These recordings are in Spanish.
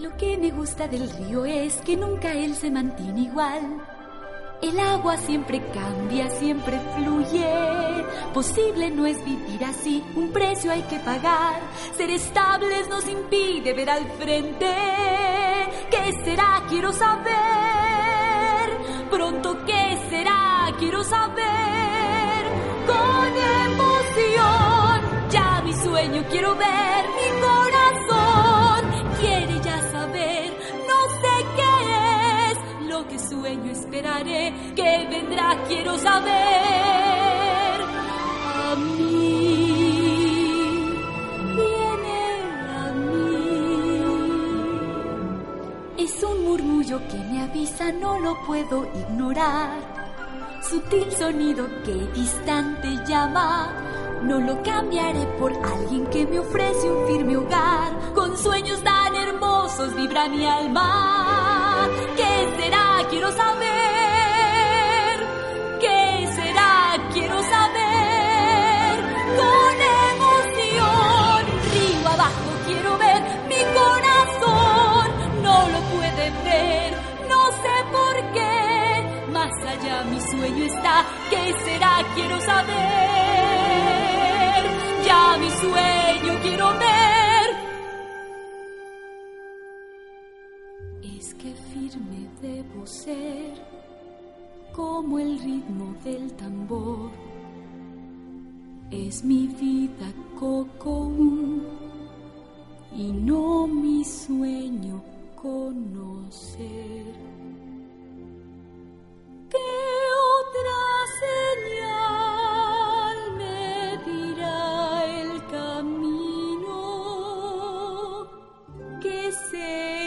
Lo que me gusta del río es que nunca él se mantiene igual. El agua siempre cambia, siempre fluye. Posible no es vivir así, un precio hay que pagar. Ser estables nos impide ver al frente. ¿Qué será? Quiero saber. Pronto, ¿qué será? Quiero saber. Con emoción, ya mi sueño quiero ver. Esperaré. Que vendrá, quiero saber. A mí, viene a mí. Es un murmullo que me avisa, no lo puedo ignorar. Sutil sonido que distante llama. No lo cambiaré por alguien que me ofrece un firme hogar. Con sueños tan hermosos vibra mi alma. Allá mi sueño está. ¿Qué será? Quiero saber. Ya mi sueño quiero ver. Es que firme debo ser como el ritmo del tambor. Es mi vida coco y no mi sueño conocer.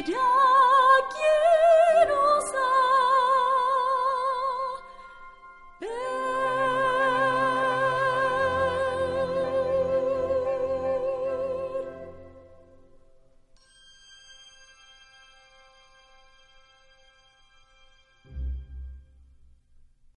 Camino? ¿Qué será?